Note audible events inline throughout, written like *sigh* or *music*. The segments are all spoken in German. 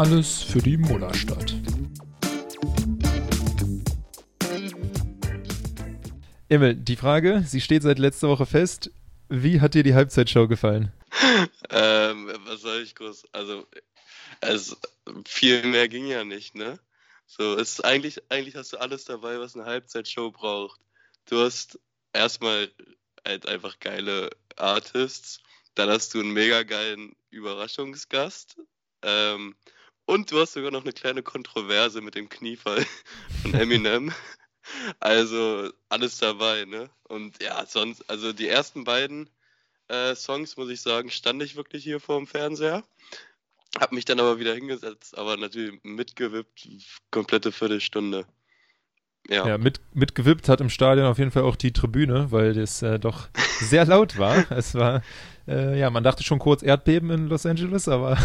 Alles für die Mullerstadt. Emil, die Frage, sie steht seit letzter Woche fest. Wie hat dir die Halbzeitshow gefallen? *laughs* ähm, was soll ich groß? Also, es, viel mehr ging ja nicht, ne? So, es ist eigentlich, eigentlich hast du alles dabei, was eine Halbzeitshow braucht. Du hast erstmal halt einfach geile Artists, dann hast du einen mega geilen Überraschungsgast ähm, und du hast sogar noch eine kleine Kontroverse mit dem Kniefall von Eminem. Also alles dabei, ne? Und ja, sonst, also die ersten beiden äh, Songs, muss ich sagen, stand ich wirklich hier vor dem Fernseher. Hab mich dann aber wieder hingesetzt, aber natürlich mitgewippt, komplette Viertelstunde. Ja, ja mit, mitgewippt hat im Stadion auf jeden Fall auch die Tribüne, weil das äh, doch sehr laut war. *laughs* Es war, äh, ja, man dachte schon kurz Erdbeben in Los Angeles, aber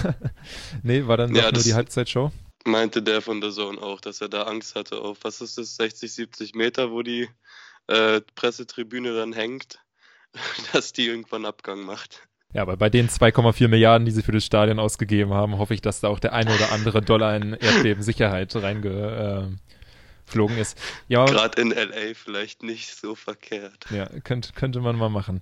*laughs* nee, war dann doch ja, nur die Halbzeitshow. Meinte der von der Zone auch, dass er da Angst hatte auf, was ist das, 60, 70 Meter, wo die äh, Pressetribüne dann hängt, *laughs* dass die irgendwann Abgang macht. Ja, aber bei den 2,4 Milliarden, die sie für das Stadion ausgegeben haben, hoffe ich, dass da auch der eine oder andere Dollar in Erdbebensicherheit reinge, äh, geflogen ist. Ja, Gerade in LA vielleicht nicht so verkehrt. Ja, könnte, könnte man mal machen.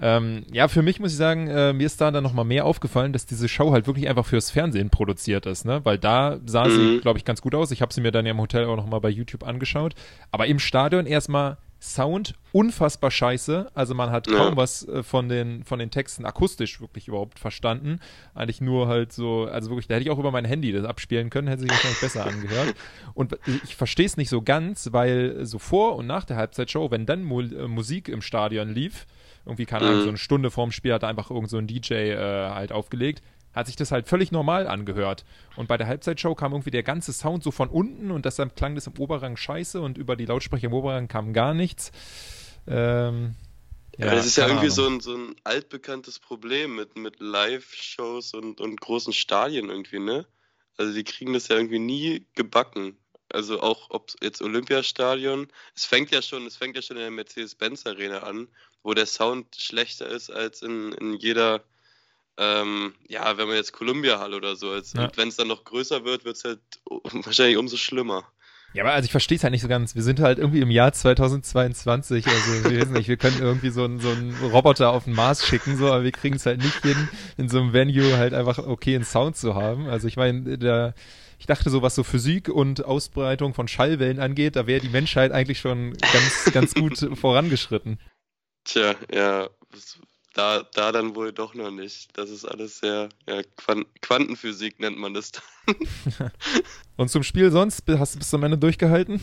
Ähm, ja, für mich muss ich sagen, äh, mir ist da dann nochmal mehr aufgefallen, dass diese Show halt wirklich einfach fürs Fernsehen produziert ist, ne? Weil da sah mhm. sie, glaube ich, ganz gut aus. Ich habe sie mir dann ja im Hotel auch nochmal bei YouTube angeschaut. Aber im Stadion erstmal Sound unfassbar scheiße. Also man hat kaum ja. was äh, von den, von den Texten akustisch wirklich überhaupt verstanden. Eigentlich nur halt so, also wirklich, da hätte ich auch über mein Handy das abspielen können, hätte sich wahrscheinlich besser *laughs* angehört. Und ich verstehe es nicht so ganz, weil so vor und nach der Halbzeitshow, wenn dann Mu äh, Musik im Stadion lief, irgendwie, keine Ahnung, mhm. so eine Stunde vorm Spiel hat einfach irgend so ein DJ äh, halt aufgelegt, hat sich das halt völlig normal angehört. Und bei der Halbzeitshow kam irgendwie der ganze Sound so von unten und deshalb klang das im Oberrang scheiße und über die Lautsprecher im Oberrang kam gar nichts. Ähm, ja, ja, das ist ja irgendwie so ein, so ein altbekanntes Problem mit, mit Live-Shows und, und großen Stadien irgendwie, ne? Also die kriegen das ja irgendwie nie gebacken. Also auch ob jetzt Olympiastadion, es fängt ja schon, es fängt ja schon in der Mercedes-Benz Arena an, wo der Sound schlechter ist als in, in jeder ähm, ja, wenn man jetzt Columbia Hall oder so, jetzt, ja. und wenn es dann noch größer wird, wird es halt wahrscheinlich umso schlimmer. Ja, aber also ich verstehe es halt nicht so ganz. Wir sind halt irgendwie im Jahr 2022. Also wir wissen nicht, wir können irgendwie so einen, so einen Roboter auf den Mars schicken, so, aber wir kriegen es halt nicht hin, in so einem Venue halt einfach okay einen Sound zu haben. Also ich meine, der ich dachte so, was so Physik und Ausbreitung von Schallwellen angeht, da wäre die Menschheit eigentlich schon ganz, ganz gut *laughs* vorangeschritten. Tja, ja, da, da dann wohl doch noch nicht. Das ist alles sehr, ja, Quantenphysik nennt man das dann. *laughs* Und zum Spiel sonst, hast du bis zum Ende durchgehalten?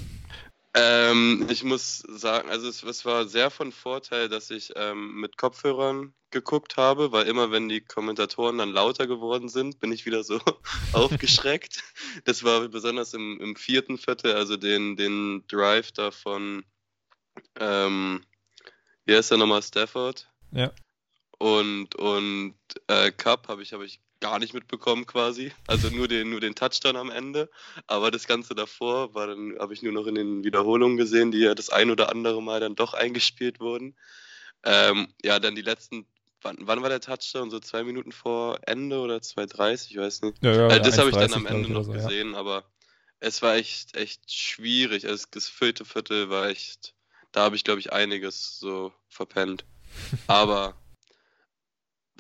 Ähm, ich muss sagen, also es, es, war sehr von Vorteil, dass ich ähm, mit Kopfhörern geguckt habe, weil immer wenn die Kommentatoren dann lauter geworden sind, bin ich wieder so *laughs* aufgeschreckt. Das war besonders im, im, vierten Viertel, also den, den Drive da von, ähm, wie heißt der nochmal, Stafford? Ja und, und äh, Cup habe ich, hab ich gar nicht mitbekommen quasi. Also nur den, nur den Touchdown am Ende. Aber das Ganze davor war dann, habe ich nur noch in den Wiederholungen gesehen, die ja das ein oder andere Mal dann doch eingespielt wurden. Ähm, ja, dann die letzten, wann, wann war der Touchdown? So zwei Minuten vor Ende oder 2,30, ich weiß nicht. Ja, ja, also das habe ich dann am Ende noch so, gesehen, ja. aber es war echt, echt schwierig. Also das vierte Viertel war echt, da habe ich glaube ich einiges so verpennt. *laughs* Aber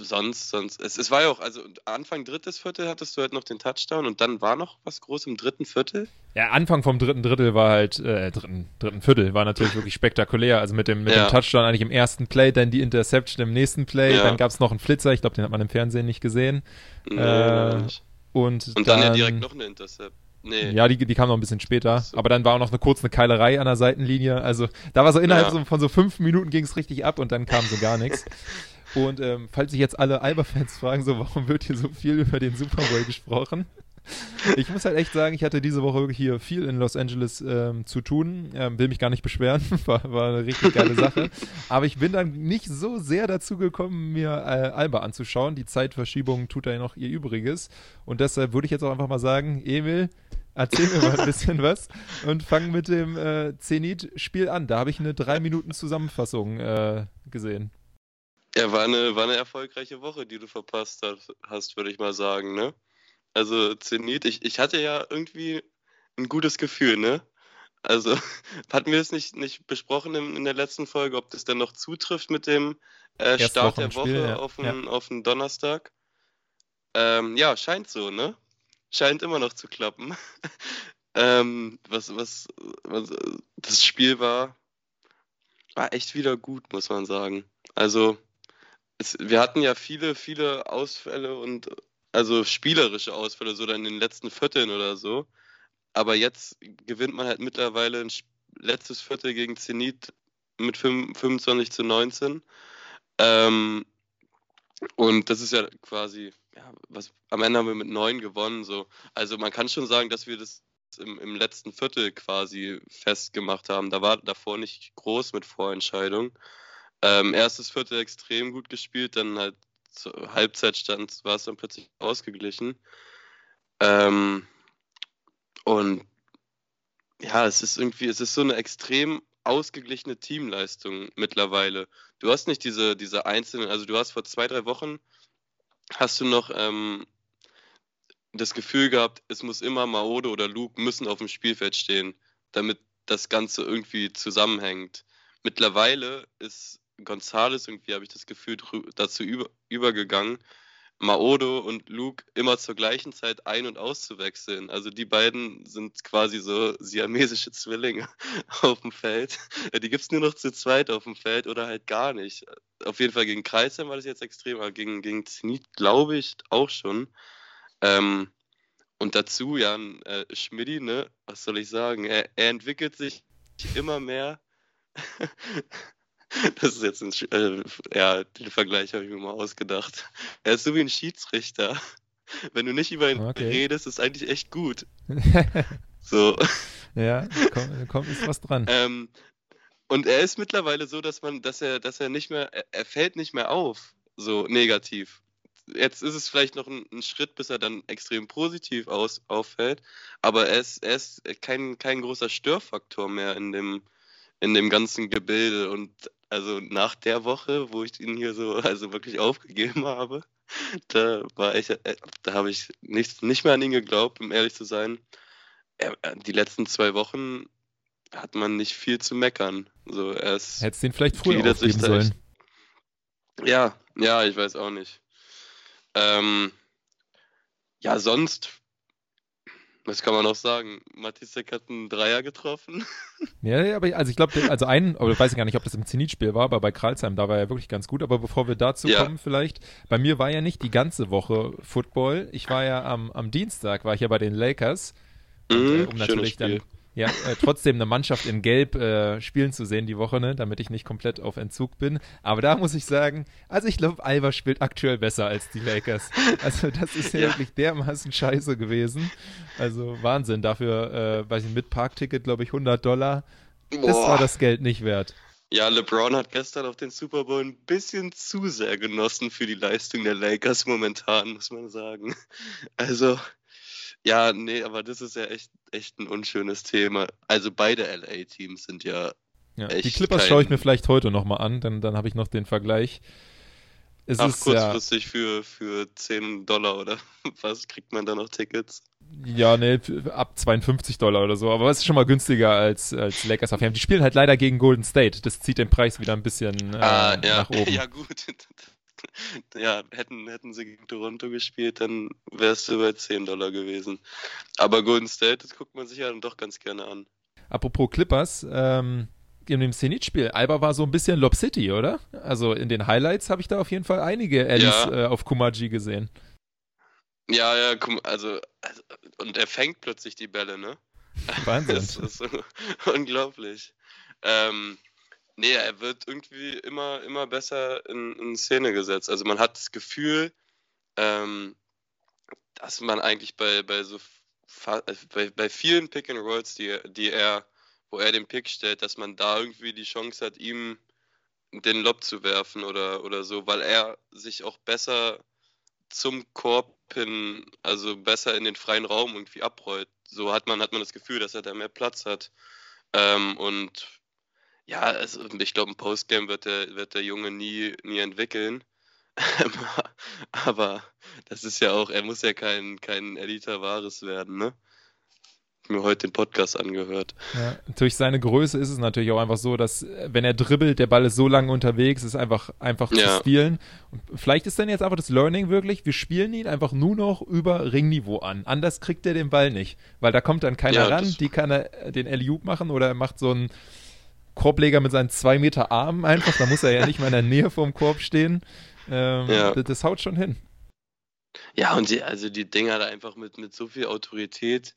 sonst, sonst, es, es war ja auch, also Anfang drittes Viertel hattest du halt noch den Touchdown und dann war noch was groß im dritten Viertel? Ja, Anfang vom dritten Drittel war halt, äh, dritten, dritten Viertel war natürlich wirklich spektakulär. Also mit dem, mit ja. dem Touchdown eigentlich im ersten Play, dann die Interception im nächsten Play, ja. dann gab es noch einen Flitzer, ich glaube, den hat man im Fernsehen nicht gesehen. Nee, äh, nicht. Und, und dann, dann, ja direkt noch eine Intercept. Nee. Ja, die, die kam noch ein bisschen später. So. Aber dann war auch noch eine kurze Keilerei an der Seitenlinie. Also da war so innerhalb ja. so, von so fünf Minuten ging es richtig ab und dann kam so gar nichts. *laughs* Und ähm, falls sich jetzt alle Alba-Fans fragen, so warum wird hier so viel über den Super Bowl gesprochen? Ich muss halt echt sagen, ich hatte diese Woche hier viel in Los Angeles ähm, zu tun. Ähm, will mich gar nicht beschweren, *laughs* war, war eine richtig geile Sache. Aber ich bin dann nicht so sehr dazu gekommen, mir äh, Alba anzuschauen. Die Zeitverschiebung tut da ja noch ihr Übriges. Und deshalb würde ich jetzt auch einfach mal sagen, Emil, erzähl mir mal ein bisschen *laughs* was und fang mit dem äh, Zenit-Spiel an. Da habe ich eine drei Minuten Zusammenfassung äh, gesehen. Ja, war eine, war eine erfolgreiche Woche, die du verpasst hast, würde ich mal sagen, ne? Also Zenit, ich, ich hatte ja irgendwie ein gutes Gefühl, ne? Also *laughs* hatten wir es nicht, nicht besprochen in, in der letzten Folge, ob das dann noch zutrifft mit dem äh, Start der Woche ja. auf, den, ja. auf den Donnerstag? Ähm, ja, scheint so, ne? Scheint immer noch zu klappen. *laughs* ähm, was, was, was das Spiel war, war echt wieder gut, muss man sagen. Also, es, wir hatten ja viele, viele Ausfälle und also spielerische Ausfälle, so dann in den letzten Vierteln oder so. Aber jetzt gewinnt man halt mittlerweile ein letztes Viertel gegen Zenit mit 25 zu 19. Ähm, und das ist ja quasi, ja, was, am Ende haben wir mit 9 gewonnen. So. Also man kann schon sagen, dass wir das im, im letzten Viertel quasi festgemacht haben. Da war davor nicht groß mit Vorentscheidung. Ähm, erstes Viertel extrem gut gespielt, dann halt zur Halbzeit stand, war es dann plötzlich ausgeglichen. Ähm, und ja, es ist irgendwie, es ist so eine extrem ausgeglichene Teamleistung mittlerweile. Du hast nicht diese, diese einzelnen, also du hast vor zwei, drei Wochen, hast du noch ähm, das Gefühl gehabt, es muss immer Maode oder Luke müssen auf dem Spielfeld stehen, damit das Ganze irgendwie zusammenhängt. Mittlerweile ist Gonzales irgendwie, habe ich das Gefühl, dazu über, übergegangen, Maodo und Luke immer zur gleichen Zeit ein- und auszuwechseln. Also die beiden sind quasi so siamesische Zwillinge *laughs* auf dem Feld. Die gibt es nur noch zu zweit auf dem Feld oder halt gar nicht. Auf jeden Fall gegen Kreisheim war das jetzt extrem, aber gegen, gegen Zenit glaube ich auch schon. Ähm, und dazu, ja, äh, Schmidti, ne, was soll ich sagen? Er, er entwickelt sich immer mehr. *laughs* *laughs* Das ist jetzt ein, äh, ja, den Vergleich habe ich mir mal ausgedacht. Er ist so wie ein Schiedsrichter. *laughs* Wenn du nicht über ihn okay. redest, ist eigentlich echt gut. *laughs* so. Ja, kommt, kommt ist was dran. Ähm, und er ist mittlerweile so, dass man, dass er, dass er nicht mehr, er fällt nicht mehr auf, so negativ. Jetzt ist es vielleicht noch ein, ein Schritt, bis er dann extrem positiv aus, auffällt, aber er ist, er ist kein, kein großer Störfaktor mehr in dem, in dem ganzen Gebilde und also nach der Woche, wo ich ihn hier so *laughs* also wirklich aufgegeben habe, da war ich, äh, da habe ich nicht, nicht mehr an ihn geglaubt, um ehrlich zu sein. Er, die letzten zwei Wochen hat man nicht viel zu meckern. So, er ist, Hättest den vielleicht früher aufgeben sollen. Ja, ja, ich weiß auch nicht. Ähm, ja, sonst was kann man noch sagen? Matisek hat einen Dreier getroffen. *laughs* Ja, ja aber also ich glaube, also einen, aber ich weiß gar nicht, ob das im Zenit-Spiel war, aber bei Kralsheim, da war er wirklich ganz gut. Aber bevor wir dazu ja. kommen, vielleicht, bei mir war ja nicht die ganze Woche Football. Ich war ja am, am Dienstag, war ich ja bei den Lakers. Mhm, und, äh, um natürlich dann ja, äh, trotzdem eine Mannschaft in Gelb äh, spielen zu sehen die Woche, ne, damit ich nicht komplett auf Entzug bin. Aber da muss ich sagen, also ich glaube, Alba spielt aktuell besser als die Lakers. Also das ist ja, ja. wirklich dermaßen scheiße gewesen. Also Wahnsinn. Dafür, äh, weiß ich, mit Parkticket, glaube ich, 100 Dollar. Boah. Das war das Geld nicht wert. Ja, LeBron hat gestern auf den Super Bowl ein bisschen zu sehr genossen für die Leistung der Lakers momentan, muss man sagen. Also, ja, nee, aber das ist ja echt, echt ein unschönes Thema. Also beide LA-Teams sind ja. ja echt die Clippers kein... schaue ich mir vielleicht heute nochmal an, denn dann habe ich noch den Vergleich. Es Ach, ist, kurzfristig ja, für, für 10 Dollar oder *laughs* was kriegt man da noch Tickets? Ja, ne, ab 52 Dollar oder so. Aber es ist schon mal günstiger als, als Lakers auf Die spielen halt leider gegen Golden State. Das zieht den Preis wieder ein bisschen äh, ah, ja. nach oben. *laughs* Ja, gut. *laughs* ja, hätten, hätten sie gegen Toronto gespielt, dann wärst du bei 10 Dollar gewesen. Aber Golden State, das guckt man sich ja dann doch ganz gerne an. Apropos Clippers, ähm, in dem Zenit-Spiel, Alba war so ein bisschen Lob City, oder? Also in den Highlights habe ich da auf jeden Fall einige Allies ja. äh, auf Kumaji gesehen. Ja, ja, also, also, und er fängt plötzlich die Bälle, ne? Wahnsinn. *laughs* das ist so *laughs* unglaublich. Ähm, Nee, er wird irgendwie immer, immer besser in, in Szene gesetzt. Also man hat das Gefühl, ähm, dass man eigentlich bei, bei so äh, bei, bei vielen Pick and Rolls, die, die er, wo er den Pick stellt, dass man da irgendwie die Chance hat, ihm den Lob zu werfen oder, oder so, weil er sich auch besser zum Korb hin, also besser in den freien Raum irgendwie abrollt. So hat man, hat man das Gefühl, dass er da mehr Platz hat. Ähm, und ja, also ich glaube, ein Postgame wird der, wird der Junge nie, nie entwickeln. *laughs* aber das ist ja auch, er muss ja kein, kein Eddie Tavares werden, ne? mir heute den Podcast angehört. Ja, durch seine Größe ist es natürlich auch einfach so, dass äh, wenn er dribbelt, der Ball ist so lange unterwegs, ist einfach einfach ja. zu spielen. Und vielleicht ist dann jetzt einfach das Learning wirklich, wir spielen ihn einfach nur noch über Ringniveau an. Anders kriegt er den Ball nicht, weil da kommt dann keiner ja, ran, die kann er äh, den Eliup machen oder er macht so einen Korbleger mit seinen zwei Meter Armen einfach, da muss er ja *laughs* nicht mal in der Nähe vom Korb stehen. Ähm, ja. das, das, haut schon hin. Ja, und die, also die Dinger da einfach mit, mit so viel Autorität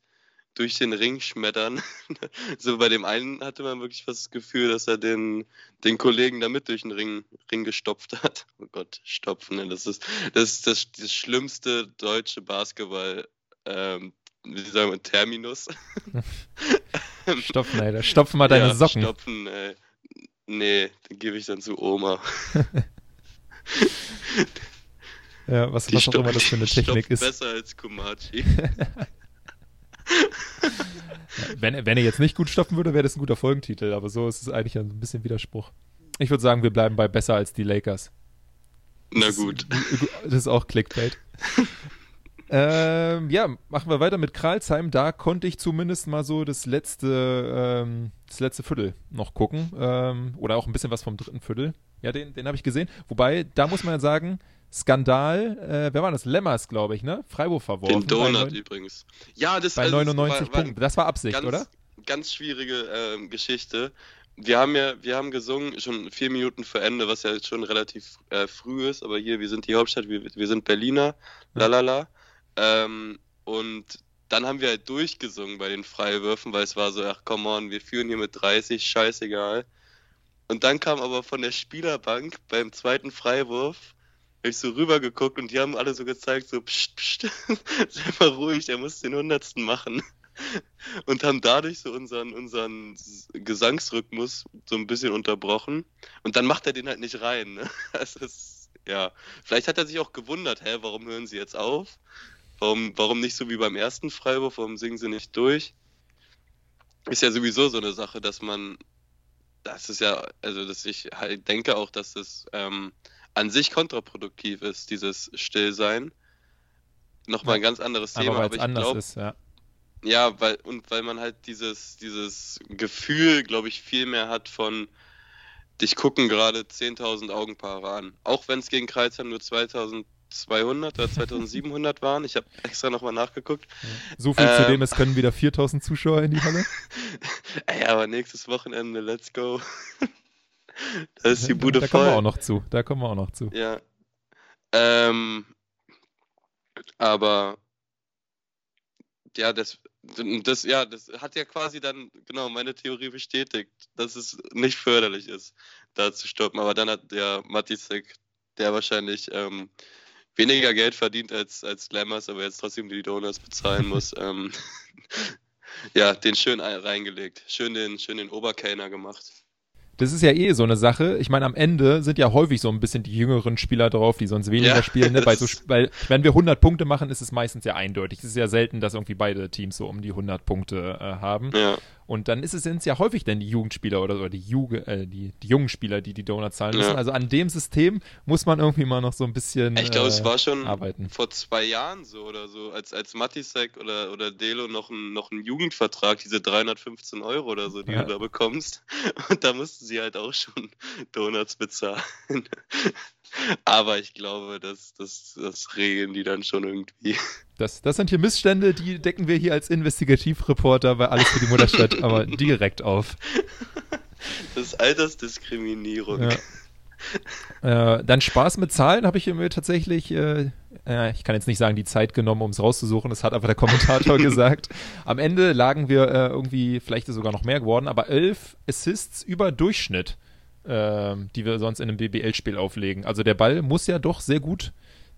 durch den Ring schmettern. *laughs* so bei dem einen hatte man wirklich fast das Gefühl, dass er den, den Kollegen damit durch den Ring, Ring gestopft hat. *laughs* Oh Gott, stopfen, ne? das ist das, ist das, das schlimmste deutsche Basketball, ähm, wie sagen wir, Terminus. *laughs* stopfen, ey, stopfen mal deine ja, Socken. Stopfen, ey. Nee, den gebe ich dann zu Oma. *laughs* ja, was, was auch immer das für eine Technik ist. besser als Kumachi. *laughs* wenn, wenn er jetzt nicht gut stopfen würde, wäre das ein guter Folgentitel, aber so ist es eigentlich ein bisschen Widerspruch. Ich würde sagen, wir bleiben bei besser als die Lakers. Na gut. Das ist auch Clickbait. Ähm, ja, machen wir weiter mit Kralsheim. Da konnte ich zumindest mal so das letzte, ähm, das letzte Viertel noch gucken. Ähm, oder auch ein bisschen was vom dritten Viertel. Ja, den, den habe ich gesehen. Wobei, da muss man ja sagen, Skandal, äh, wer war das? Lemmers, glaube ich, ne? Freiburg verworfen. Den Donut übrigens. Ja, das bei also, 99 war, Punkten. Das war Absicht, ganz, oder? Ganz schwierige äh, Geschichte. Wir haben ja, wir haben gesungen schon vier Minuten vor Ende, was ja schon relativ äh, früh ist, aber hier, wir sind die Hauptstadt, wir, wir sind Berliner, lalala. Ähm, und dann haben wir halt durchgesungen bei den Freiwürfen, weil es war so, ach come on, wir führen hier mit 30, scheißegal. Und dann kam aber von der Spielerbank beim zweiten Freiwurf habe ich so rübergeguckt und die haben alle so gezeigt, so pst, pst, *laughs* sei mal ruhig, der muss den Hundertsten machen. *laughs* Und haben dadurch so unseren, unseren Gesangsrhythmus so ein bisschen unterbrochen. Und dann macht er den halt nicht rein. Ne? *laughs* Das ist, ja. Vielleicht hat er sich auch gewundert, hä, warum hören sie jetzt auf? Warum, warum nicht so wie beim ersten Freiwurf? Warum singen sie nicht durch? Ist ja sowieso so eine Sache, dass man, das ist ja, also dass ich halt denke auch, dass das ähm, an sich kontraproduktiv ist, dieses Stillsein. Nochmal ein ganz anderes Thema, aber, aber ich glaube. Ja. ja, weil, und weil man halt dieses, dieses Gefühl, glaube ich, viel mehr hat von, dich gucken gerade 10.000 Augenpaare an. Auch wenn es gegen Kreuzheim nur 2200 oder 2700 waren. Ich habe extra nochmal nachgeguckt. So viel ähm, zu dem, es können wieder 4000 Zuschauer in die Halle. *laughs* Ey, aber nächstes Wochenende, let's go. *laughs* da ist die Bude da, da voll. Da kommen wir auch noch zu. Da kommen wir auch noch zu. Ja. Ähm, aber ja, das, das, ja, das hat ja quasi dann genau meine Theorie bestätigt, dass es nicht förderlich ist, da zu stoppen. Aber dann hat der Matisek, der wahrscheinlich ähm, weniger Geld verdient als, als Lammers, aber jetzt trotzdem die Donuts bezahlen muss, *laughs* ähm, *laughs* ja, den schön reingelegt. Schön den, schön den Oberkellner gemacht das ist ja eh so eine Sache. Ich meine, am Ende sind ja häufig so ein bisschen die jüngeren Spieler drauf, die sonst weniger ja, spielen. Ne? *laughs* Bei so, weil, wenn wir 100 Punkte machen, ist es meistens ja eindeutig. Es ist ja selten, dass irgendwie beide Teams so um die 100 Punkte äh, haben. Ja. Und dann ist es sind ja häufig dann die Jugendspieler oder, oder die, Juge, äh, die, die jungen Spieler, die die Donuts zahlen müssen. Ja. Also an dem System muss man irgendwie mal noch so ein bisschen Ich glaube, äh, es war schon arbeiten. vor zwei Jahren so oder so, als, als Matisek oder, oder Delo noch, ein, noch einen Jugendvertrag, diese 315 Euro oder so, die ja. du da bekommst. *laughs* Und da mussten sie halt auch schon Donuts bezahlen. *laughs* Aber ich glaube, das, das, das regeln die dann schon irgendwie. *laughs* Das, das sind hier Missstände, die decken wir hier als Investigativreporter bei Alles für die Mutterstadt aber *laughs* direkt auf. Das ist Altersdiskriminierung. Ja. Äh, dann Spaß mit Zahlen habe ich mir tatsächlich, äh, äh, ich kann jetzt nicht sagen, die Zeit genommen, um es rauszusuchen, das hat aber der Kommentator gesagt. Am Ende lagen wir äh, irgendwie, vielleicht ist sogar noch mehr geworden, aber elf Assists über Durchschnitt äh, die wir sonst in einem BBL-Spiel auflegen. Also der Ball muss ja doch sehr gut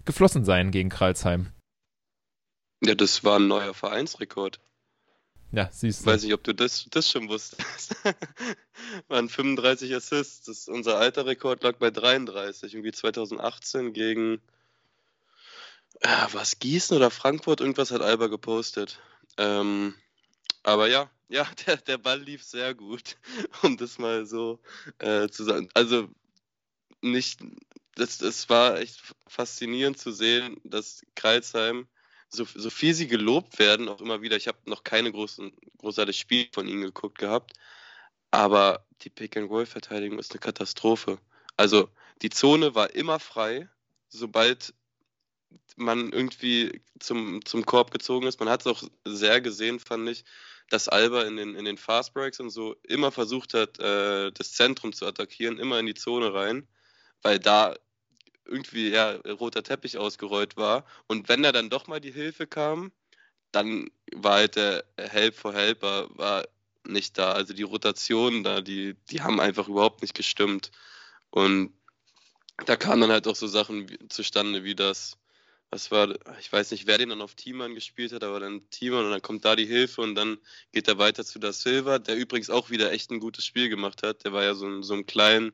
geflossen sein gegen Kralsheim. Ja, das war ein neuer Vereinsrekord. Ja, siehst du. Weiß nicht, ob du das, das schon wusstest. *laughs* waren 35 Assists. Das, unser alter Rekord lag bei 33. Irgendwie 2018 gegen äh, was Gießen oder Frankfurt. Irgendwas hat Alba gepostet. Ähm, aber ja, ja, *laughs* der, der Ball lief sehr gut, *laughs* um das mal so äh, zu sagen. Also nicht, das, das war echt faszinierend zu sehen, dass Kreilsheim, so, so viel sie gelobt werden, auch immer wieder, ich habe noch keine großen, großartig Spiel von ihnen geguckt gehabt, aber die Pick-and-Roll-Verteidigung ist eine Katastrophe. Also die Zone war immer frei, sobald man irgendwie zum, zum Korb gezogen ist. Man hat es auch sehr gesehen, fand ich, dass Alba in den, in den Fast Breaks und so immer versucht hat, äh, das Zentrum zu attackieren, immer in die Zone rein, weil da irgendwie ja, roter Teppich ausgerollt war. Und wenn da dann doch mal die Hilfe kam, dann war halt der Help for Helper war nicht da. Also die Rotationen da, die, die haben einfach überhaupt nicht gestimmt. Und da kamen dann halt auch so Sachen zustande wie das, was war, ich weiß nicht, wer den dann auf Teamern gespielt hat, aber dann Teamern und dann kommt da die Hilfe und dann geht er weiter zu Da Silva, der übrigens auch wieder echt ein gutes Spiel gemacht hat. Der war ja so, ein, so ein kleinen,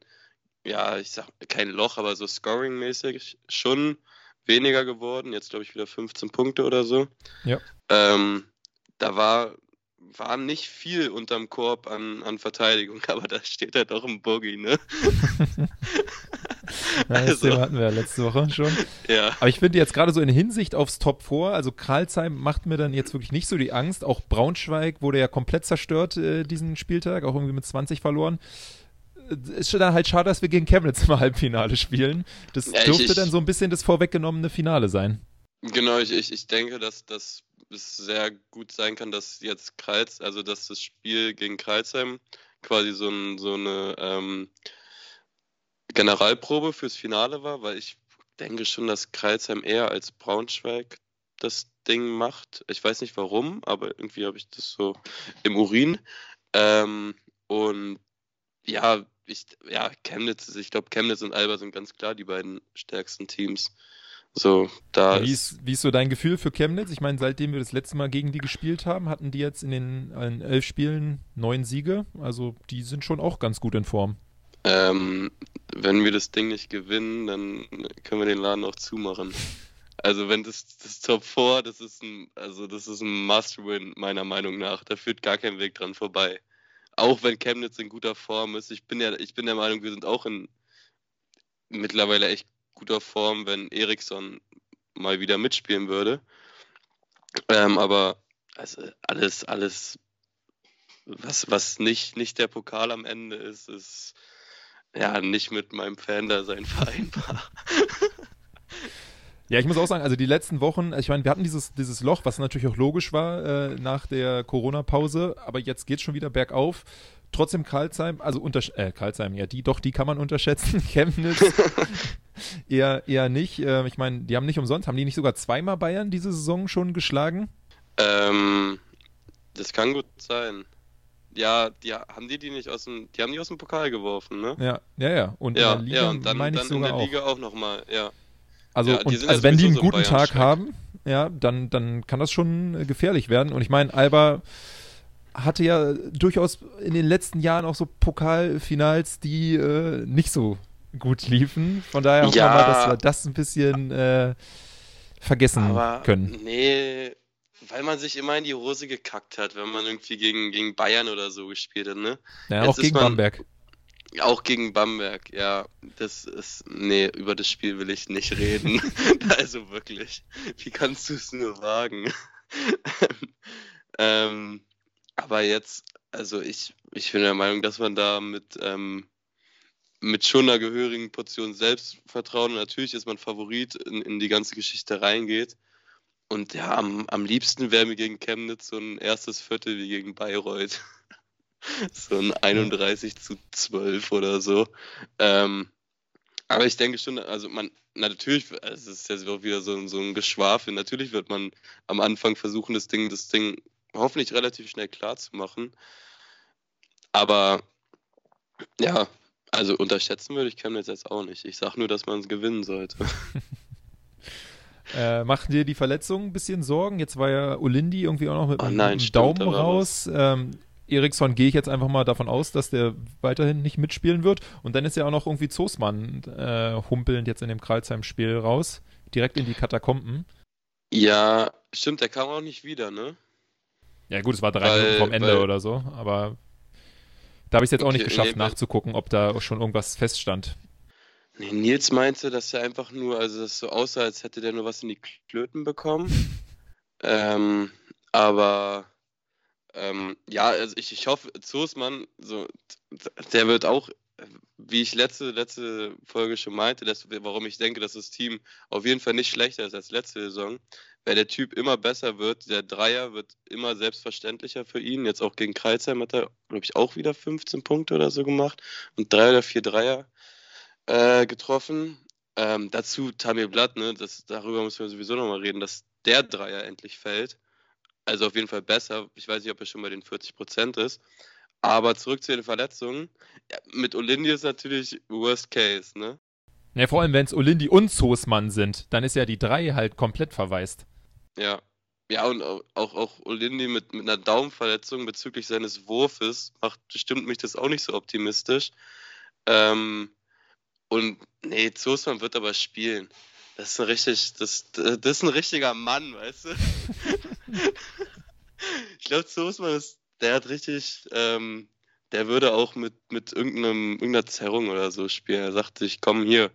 ja, ich sag kein Loch, aber so scoring-mäßig schon weniger geworden. Jetzt glaube ich wieder 15 Punkte oder so. Ja. Ähm, da war, war nicht viel unterm Korb an, an Verteidigung, *laughs* aber da steht halt auch ein Boogie, ne? *laughs* *laughs* Ja, das also. Thema hatten wir ja letzte Woche schon. Ja. Aber ich finde jetzt gerade so in Hinsicht aufs Top 4, also Karlsheim macht mir dann jetzt wirklich nicht so die Angst. Auch Braunschweig wurde ja komplett zerstört äh, diesen Spieltag, auch irgendwie mit 20 verloren. Äh, ist schon dann halt schade, dass wir gegen Chemnitz im Halbfinale spielen. Das ja, dürfte ich, ich, dann so ein bisschen das vorweggenommene Finale sein. Genau, ich, ich, ich denke, dass das sehr gut sein kann, dass jetzt Kreuz, also dass das Spiel gegen Kreuzheim quasi so, ein, so eine ähm, Generalprobe fürs Finale war, weil ich denke schon, dass Kreilsheim eher als Braunschweig das Ding macht. Ich weiß nicht warum, aber irgendwie habe ich das so im Urin. Ähm, und ja, ich, ja, Chemnitz, ich glaube, Chemnitz und Alba sind ganz klar die beiden stärksten Teams. So, da wie, ist, wie ist so dein Gefühl für Chemnitz? Ich meine, seitdem wir das letzte Mal gegen die gespielt haben, hatten die jetzt in den in elf Spielen neun Siege. Also die sind schon auch ganz gut in Form. Ähm, wenn wir das Ding nicht gewinnen, dann können wir den Laden auch zumachen. Also wenn das, das Top 4, das ist ein, also das ist ein Must-Win, meiner Meinung nach. Da führt gar kein Weg dran vorbei. Auch wenn Chemnitz in guter Form ist. Ich bin ja, ich bin der Meinung, wir sind auch in mittlerweile echt guter Form, wenn Eriksson mal wieder mitspielen würde. Ähm, aber also alles, alles, was, was nicht, nicht der Pokal am Ende ist, ist ja, nicht mit meinem Fan da sein *laughs* vereinbar. Ja, ich muss auch sagen, also die letzten Wochen, ich meine, wir hatten dieses, dieses Loch, was natürlich auch logisch war äh, nach der Corona-Pause, aber jetzt geht es schon wieder bergauf. Trotzdem Karlsheim, also unter, äh, Karlsheim, ja, die, doch, die kann man unterschätzen. *laughs* Chemnitz *laughs* eher, eher nicht. Äh, ich meine, die haben nicht umsonst, haben die nicht sogar zweimal Bayern diese Saison schon geschlagen? Ähm, das kann gut sein. Ja, die haben die die nicht aus dem, die haben die aus dem Pokal geworfen, ne? Ja, ja, ja. Und ja, in der Liga ja, und dann, dann in der Liga auch, auch nochmal, ja. Also, ja, und, also wenn die einen so guten Tag haben, ja, dann, dann kann das schon gefährlich werden. Und ich meine, Alba hatte ja durchaus in den letzten Jahren auch so Pokalfinals, die äh, nicht so gut liefen. Von daher hoffen ja, wir mal, dass wir das ein bisschen äh, vergessen können. Nee, weil man sich immer in die Hose gekackt hat, wenn man irgendwie gegen, gegen Bayern oder so gespielt hat, ne? Ja, Jetzt auch gegen man, Bamberg. Auch gegen Bamberg, ja. Das ist. Nee, über das Spiel will ich nicht reden. *laughs* also wirklich. Wie kannst du es nur wagen? *laughs* ähm, aber jetzt, also ich, ich bin der Meinung, dass man da mit, ähm, mit schon einer gehörigen Portion Selbstvertrauen, natürlich ist man Favorit, in, in die ganze Geschichte reingeht. Und ja, am, am liebsten wäre mir gegen Chemnitz so ein erstes Viertel wie gegen Bayreuth. *laughs* so ein 31 zu 12 oder so. Ähm, aber ich denke schon, also man, natürlich, es ist jetzt auch wieder so, so ein Geschwafel, natürlich wird man am Anfang versuchen, das Ding, das Ding hoffentlich relativ schnell klar zu machen. Aber ja, also unterschätzen würde ich Chemnitz jetzt auch nicht. Ich sage nur, dass man es gewinnen sollte. *laughs* Äh, machen dir die Verletzungen ein bisschen Sorgen? Jetzt war ja Olindi irgendwie auch noch mit oh nein, einem Daumen raus. Ähm, Eriksson gehe ich jetzt einfach mal davon aus, dass der weiterhin nicht mitspielen wird. Und dann ist ja auch noch irgendwie Zosmann äh, humpelnd jetzt in dem Kreuzheim-Spiel raus. Direkt in die Katakomben. Ja, stimmt, der kam auch nicht wieder, ne? Ja, gut, es war drei weil, Minuten vom Ende weil, oder so, aber da habe ich es jetzt okay, auch nicht geschafft, nee, nachzugucken, ob da schon irgendwas feststand. Nee, Nils meinte, dass er einfach nur, also es so aussah, als hätte der nur was in die Klöten bekommen. *laughs* ähm, aber ähm, ja, also ich, ich hoffe, Zosmann, so, der wird auch, wie ich letzte, letzte Folge schon meinte, dass, warum ich denke, dass das Team auf jeden Fall nicht schlechter ist als letzte Saison, weil der Typ immer besser wird. Der Dreier wird immer selbstverständlicher für ihn. Jetzt auch gegen Kreuzheim hat er, glaube ich, auch wieder 15 Punkte oder so gemacht und drei oder vier Dreier äh, getroffen. Ähm, dazu Tamir Blatt, ne, das, darüber müssen wir sowieso nochmal reden, dass der Dreier endlich fällt. Also auf jeden Fall besser. Ich weiß nicht, ob er schon bei den 40 Prozent ist. Aber zurück zu den Verletzungen. Ja, mit Olindi ist natürlich Worst Case, ne? Ja, vor allem, wenn es Olindi und Soßmann sind, dann ist ja die 3 halt komplett verwaist. Ja. Ja, und auch, auch Olindi mit, mit einer Daumenverletzung bezüglich seines Wurfes macht bestimmt mich das auch nicht so optimistisch. Ähm, und nee, Soßmann wird aber spielen. Das ist ein richtig, das, das ist ein richtiger Mann, weißt du? *laughs* ich glaube, Soßmann ist, der hat richtig, ähm, der würde auch mit, mit irgendeinem, irgendeiner Zerrung oder so spielen. Er sagt sich, komm hier.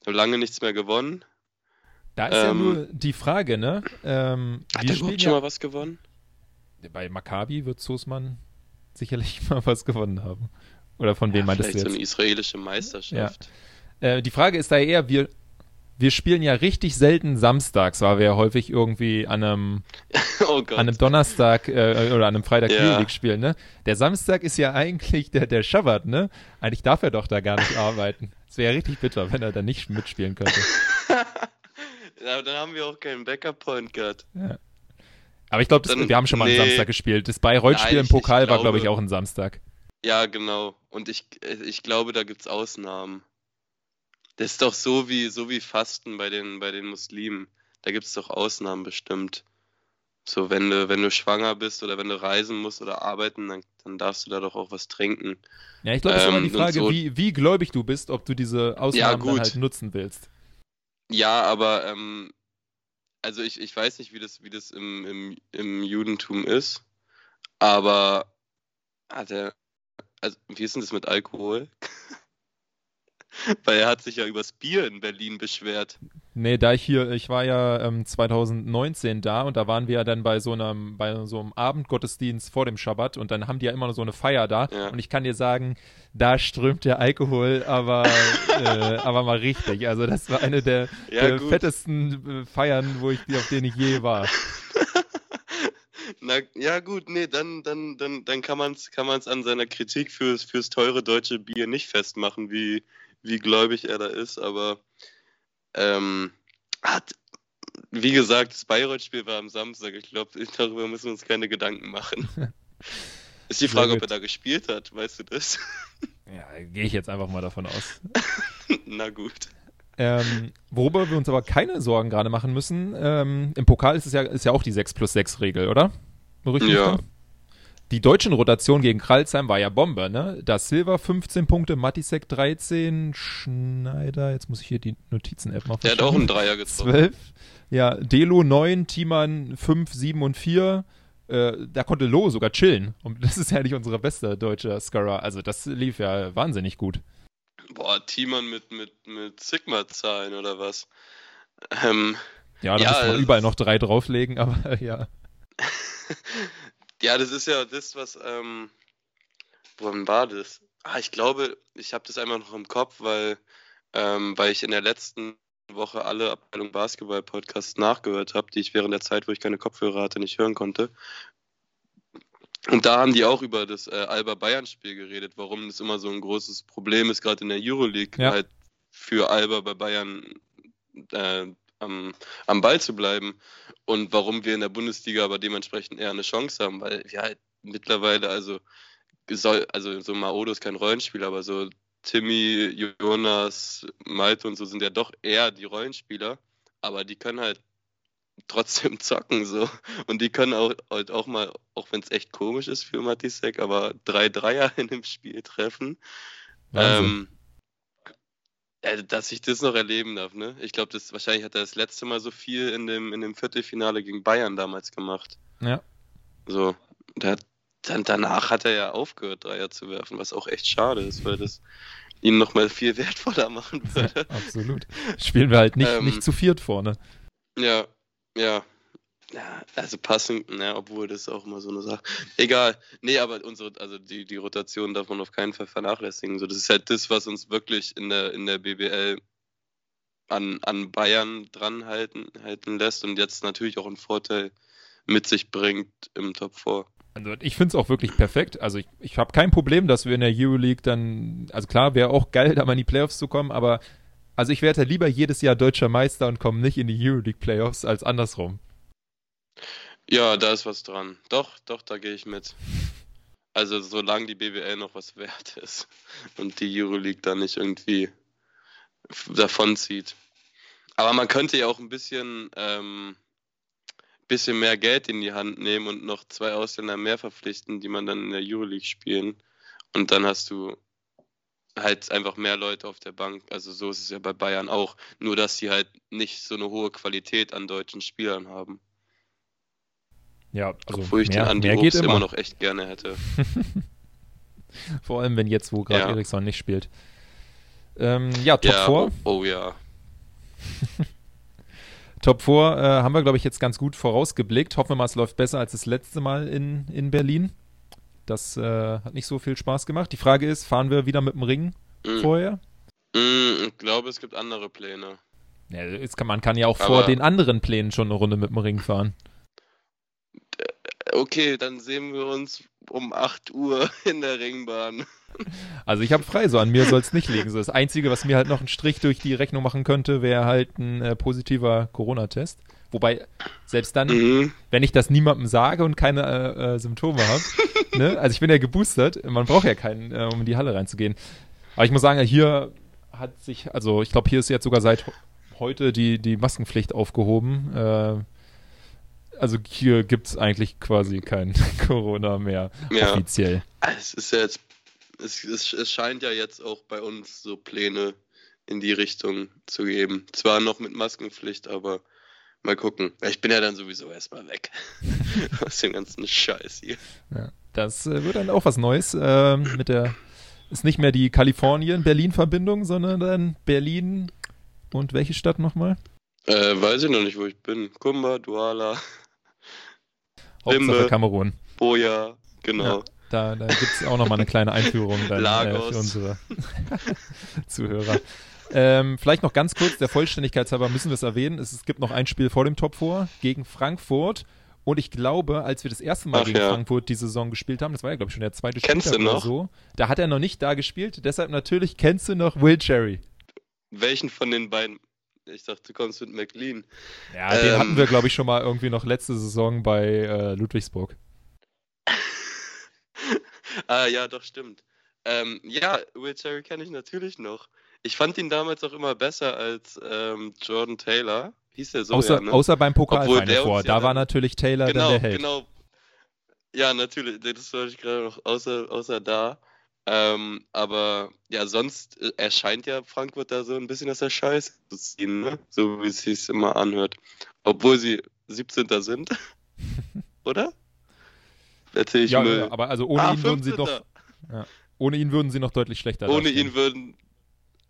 Ich habe lange nichts mehr gewonnen. Da ist ähm, ja nur die Frage, ne? Ähm, hat er überhaupt schon mal was gewonnen? Bei Maccabi wird Soßmann sicherlich *laughs* mal was gewonnen haben. Oder von wem ja, meintest du jetzt? so eine israelische Meisterschaft. Ja. Äh, die Frage ist da eher, wir, wir spielen ja richtig selten samstags, weil wir ja häufig irgendwie an einem, *laughs* oh an einem Donnerstag äh, oder an einem Freitag ja. Spielen, ne? Der Samstag ist ja eigentlich der, der Schabbat, ne? Eigentlich darf er doch da gar nicht *laughs* arbeiten. Es wäre ja richtig bitter, wenn er da nicht mitspielen könnte. *laughs* ja, dann haben wir auch keinen Backup-Point gehabt. Ja. Aber ich glaube, wir haben schon mal nee. einen Samstag gespielt. Das Bayreuth-Spiel im Pokal glaube, war, glaube ich, auch ein Samstag. Ja, genau. Und ich, ich glaube, da gibt es Ausnahmen. Das ist doch so wie, so wie Fasten bei den, bei den Muslimen. Da gibt es doch Ausnahmen bestimmt. So, wenn du, wenn du schwanger bist oder wenn du reisen musst oder arbeiten, dann, dann darfst du da doch auch was trinken. Ja, ich glaube, es ist ähm, immer die Frage, so, wie, wie gläubig du bist, ob du diese Ausnahmen ja, halt nutzen willst. Ja, aber ähm, also ich, ich weiß nicht, wie das, wie das im, im, im Judentum ist, aber hat er, also, wie ist denn das mit Alkohol? *laughs* Weil er hat sich ja übers Bier in Berlin beschwert. Nee, da ich hier, ich war ja ähm, 2019 da und da waren wir ja dann bei so einem, bei so einem Abendgottesdienst vor dem Schabbat und dann haben die ja immer so eine Feier da ja. und ich kann dir sagen, da strömt der Alkohol, aber, *laughs* äh, aber mal richtig. Also das war eine der, ja, der fettesten äh, Feiern, wo ich, auf denen ich je war. *laughs* Na, ja gut, nee, dann, dann, dann, dann kann man es kann man's an seiner Kritik fürs, fürs teure deutsche Bier nicht festmachen, wie, wie gläubig er da ist, aber ähm, hat, wie gesagt, das Bayreuth-Spiel war am Samstag. Ich glaube, darüber müssen wir uns keine Gedanken machen. *laughs* ist die Frage, ob er da gespielt hat, weißt du das? *laughs* ja, gehe ich jetzt einfach mal davon aus. *laughs* Na gut. Ähm, worüber wir uns aber keine Sorgen gerade machen müssen, ähm, im Pokal ist es ja, ist ja auch die 6 plus 6 Regel, oder? Richtig ja. Die deutschen Rotation gegen Kralsheim war ja Bombe, ne? Da Silva 15 Punkte, Matisek 13, Schneider, jetzt muss ich hier die Notizen-App mal Der hat auch einen Dreier getroffen. 12. Ja, Delo 9, Thiemann 5, 7 und 4. Äh, da konnte Lo sogar chillen. Und das ist ja nicht unsere beste deutsche Scorer. Also das lief ja wahnsinnig gut. Boah, Thiemann mit, mit, mit Sigma-Zahlen oder was? Ähm, ja, da ja, muss man überall noch drei drauflegen, *laughs* aber ja. *laughs* ja, das ist ja das, was, ähm, wann war das? Ah, ich glaube, ich habe das einmal noch im Kopf, weil, ähm, weil ich in der letzten Woche alle Abteilung Basketball-Podcasts nachgehört habe, die ich während der Zeit, wo ich keine Kopfhörer hatte, nicht hören konnte. Und da haben die auch über das äh, Alba Bayern-Spiel geredet, warum das immer so ein großes Problem ist, gerade in der Euroleague, ja. halt für Alba bei Bayern äh, am, am Ball zu bleiben. Und warum wir in der Bundesliga aber dementsprechend eher eine Chance haben, weil wir halt mittlerweile, also, soll, also so Maodo ist kein Rollenspieler, aber so Timmy, Jonas, Malte und so sind ja doch eher die Rollenspieler, aber die können halt trotzdem *laughs* zocken so. Und die können auch, halt auch mal, auch wenn es echt komisch ist für Matisek, aber drei Dreier in dem Spiel treffen. Ähm, äh, dass ich das noch erleben darf, ne? Ich glaube, das wahrscheinlich hat er das letzte Mal so viel in dem, in dem Viertelfinale gegen Bayern damals gemacht. Ja. So. Der, dann danach hat er ja aufgehört, Dreier zu werfen, was auch echt schade ist, weil das ihn nochmal viel *laughs* wertvoller machen würde. Absolut. Spielen wir halt nicht, ähm, nicht zu viert vorne. Ja, ja. Ja, also passend, ne, obwohl das auch immer so eine Sache. Egal. Nee, aber unsere, also die, die Rotation darf man auf keinen Fall vernachlässigen. So, das ist halt das, was uns wirklich in der, in der BBL an, an Bayern dran halten, halten lässt und jetzt natürlich auch einen Vorteil mit sich bringt im Top 4. Also ich finde es auch wirklich perfekt. Also ich, ich habe kein Problem, dass wir in der Euroleague dann, also klar, wäre auch geil, *laughs* da mal in die Playoffs zu kommen, aber also ich werde lieber jedes Jahr deutscher Meister und komme nicht in die Euroleague Playoffs als andersrum. Ja, da ist was dran. Doch, doch, da gehe ich mit. Also solange die BWL noch was wert *laughs* ist und die Euroleague da nicht irgendwie davonzieht. Aber man könnte ja auch ein bisschen, ähm, bisschen mehr Geld in die Hand nehmen und noch zwei Ausländer mehr verpflichten, die man dann in der Euroleague spielen. Und dann hast du halt einfach mehr Leute auf der Bank. Also so ist es ja bei Bayern auch. Nur dass sie halt nicht so eine hohe Qualität an deutschen Spielern haben. Ja, also Obwohl ich mehr, den Andi mehr geht immer. immer noch echt gerne hätte. *laughs* Vor allem, wenn jetzt, wo gerade ja. Eriksson nicht spielt. Ähm, ja, Top ja, 4. Oh, oh, ja. *laughs* Top 4 äh, haben wir, glaube ich, jetzt ganz gut vorausgeblickt. Hoffen wir mal, es läuft besser als das letzte Mal in, in Berlin. Das äh, hat nicht so viel Spaß gemacht. Die Frage ist, fahren wir wieder mit dem Ring mm. vorher? Mm, ich glaube, es gibt andere Pläne. Ja, kann, man kann ja auch Aber vor den anderen Plänen schon eine Runde mit dem Ring fahren. Okay, dann sehen wir uns um 8 Uhr *laughs* in der Ringbahn. Also ich habe frei, so an mir soll es nicht liegen. So das Einzige, was mir halt noch einen Strich durch die Rechnung machen könnte, wäre halt ein äh, positiver Corona-Test. Wobei, selbst dann, mhm. wenn ich das niemandem sage und keine äh, äh, Symptome habe, *laughs* ne? also ich bin ja geboostert, man braucht ja keinen, äh, um in die Halle reinzugehen. Aber ich muss sagen, hier hat sich, also ich glaube, hier ist jetzt sogar seit heute die, die Maskenpflicht aufgehoben. Also hier gibt es eigentlich quasi kein *laughs* Corona mehr ja. offiziell. Es ist ja jetzt es, es, es scheint ja jetzt auch bei uns so Pläne in die Richtung zu geben. Zwar noch mit Maskenpflicht, aber mal gucken. Ich bin ja dann sowieso erstmal weg *laughs* aus dem ganzen Scheiß hier. Ja, das äh, wird dann auch was Neues äh, mit der ist nicht mehr die Kalifornien-Berlin-Verbindung, sondern dann Berlin und welche Stadt nochmal? Äh, weiß ich noch nicht, wo ich bin. Kumba, Douala. Hauptsache Kamerun. Boja, genau. Ja. Da, da gibt es auch nochmal eine kleine Einführung dann, äh, für unsere *laughs* Zuhörer. Ähm, vielleicht noch ganz kurz, der Vollständigkeit halber müssen wir es erwähnen. Es, es, gibt noch ein Spiel vor dem Top 4 gegen Frankfurt. Und ich glaube, als wir das erste Mal Ach, gegen ja. Frankfurt die Saison gespielt haben, das war ja, glaube ich, schon der zweite Spieltag oder so, da hat er noch nicht da gespielt. Deshalb natürlich kennst du noch Will Cherry. Welchen von den beiden? Ich dachte, du kommst mit McLean. Ja, ähm, den hatten wir, glaube ich, schon mal irgendwie noch letzte Saison bei äh, Ludwigsburg. *laughs* ah, ja, doch, stimmt. Ähm, ja, Will Cherry kenne ich natürlich noch. Ich fand ihn damals auch immer besser als ähm, Jordan Taylor. Hieß der so, außer, ja, ne? außer beim Pokalfinale vor. Da war natürlich Taylor genau, dann der Held. Genau, Ja, natürlich. Das wollte ich gerade noch. Außer, außer da. Ähm, aber ja, sonst äh, erscheint ja Frankfurt da so ein bisschen aus der Scheiße zu ziehen, ne? so wie es sich immer anhört. Obwohl sie 17. sind. *laughs* Oder? Erzähl ich ja, Müll. Aber also ohne ah, ihn würden sie doch. Ja, ohne ihn würden sie noch deutlich schlechter Ohne ihn würden.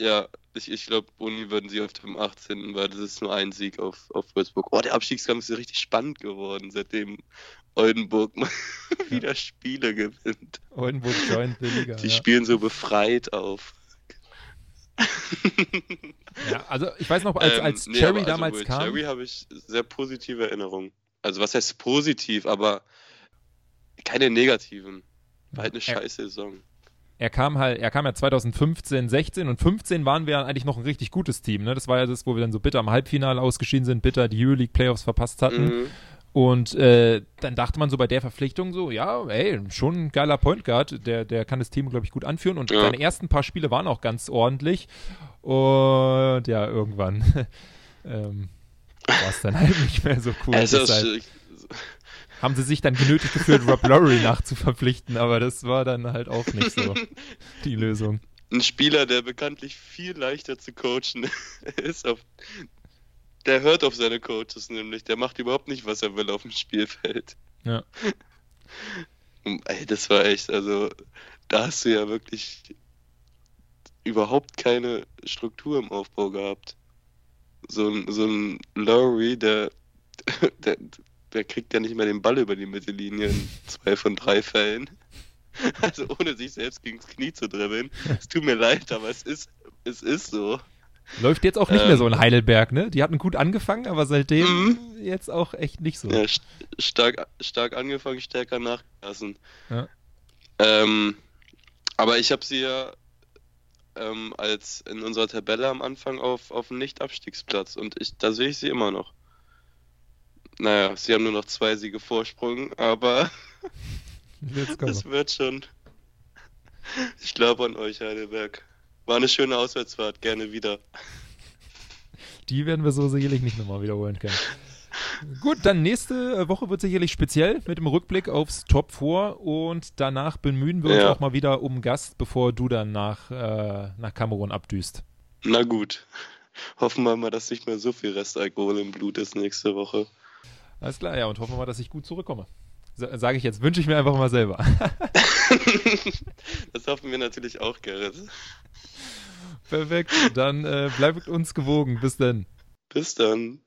Ja, ich, ich glaube, ihn würden sie auf dem 18. weil das ist nur ein Sieg auf, auf Würzburg. Oh, der Abstiegskampf ist ja richtig spannend geworden, seitdem Oldenburg mal *laughs* wieder Spiele gewinnt. Oldenburg joint die Liga. Die spielen so befreit auf. ja, also ich weiß noch, als, als ähm, nee, Cherry also damals also kam. Cherry habe ich sehr positive Erinnerungen. Also was heißt positiv, aber keine negativen. War halt eine scheiß Saison. Er kam halt, er kam ja 2015, 16 und 15 waren wir eigentlich noch ein richtig gutes Team. Ne? Das war ja das, wo wir dann so bitter am Halbfinale ausgeschieden sind, bitter die Euroleague Playoffs verpasst hatten. Mhm. Und äh, dann dachte man so bei der Verpflichtung so, ja, ey, schon ein geiler Point Guard, der, der kann das Team, glaube ich, gut anführen. Und ja. seine ersten paar Spiele waren auch ganz ordentlich. Und ja, irgendwann *laughs* ähm, war es dann halt nicht mehr so cool. Also, haben sie sich dann genötigt gefühlt, Rob Lowry nachzuverpflichten, aber das war dann halt auch nicht so *laughs* die Lösung. Ein Spieler, der bekanntlich viel leichter zu coachen *laughs* ist, auf, der hört auf seine Coaches nämlich, der macht überhaupt nicht, was er will auf dem Spielfeld. Ja. Und, ey, das war echt, also da hast du ja wirklich überhaupt keine Struktur im Aufbau gehabt. So ein, so ein Lowry, der, *laughs* der, der kriegt ja nicht mehr den Ball über die Mittellinie in zwei von drei Fällen. *laughs* Also ohne sich selbst gegen das Knie zu dribbeln. Es tut mir leid, aber es ist, es ist so. Läuft jetzt auch nicht ähm, mehr so in Heidelberg, ne? Die hatten gut angefangen, aber seitdem mhm. jetzt auch echt nicht so. Ja, st stark, stark angefangen, stärker nachgelassen. Ja. Ähm, aber ich habe sie ja ähm, als in unserer Tabelle am Anfang auf, auf dem Nicht-Abstiegsplatz und ich, da sehe ich sie immer noch. Naja, sie haben nur noch zwei Siege Vorsprung, aber *laughs* das *laughs* wird schon. Ich glaube an euch, Heidelberg. War eine schöne Auswärtsfahrt, gerne wieder. Die werden wir so sicherlich nicht nochmal wiederholen können. Gut, dann nächste Woche wird sicherlich speziell mit dem Rückblick aufs Top 4 und danach bemühen wir uns ja. auch mal wieder um Gast, bevor du dann nach, äh, nach Kamerun abdüst. Na gut. Hoffen wir mal, dass nicht mehr so viel Restalkohol im Blut ist nächste Woche. Alles klar, ja, und hoffen wir mal, dass ich gut zurückkomme. Sage ich jetzt, wünsche ich mir einfach mal selber. das hoffen wir natürlich auch, Gerrit. Perfekt, dann äh, bleibt uns gewogen. Bis dann. Bis dann.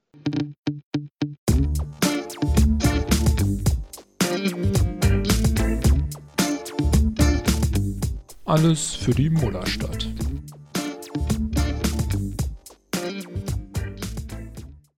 Alles für die Mullerstadt.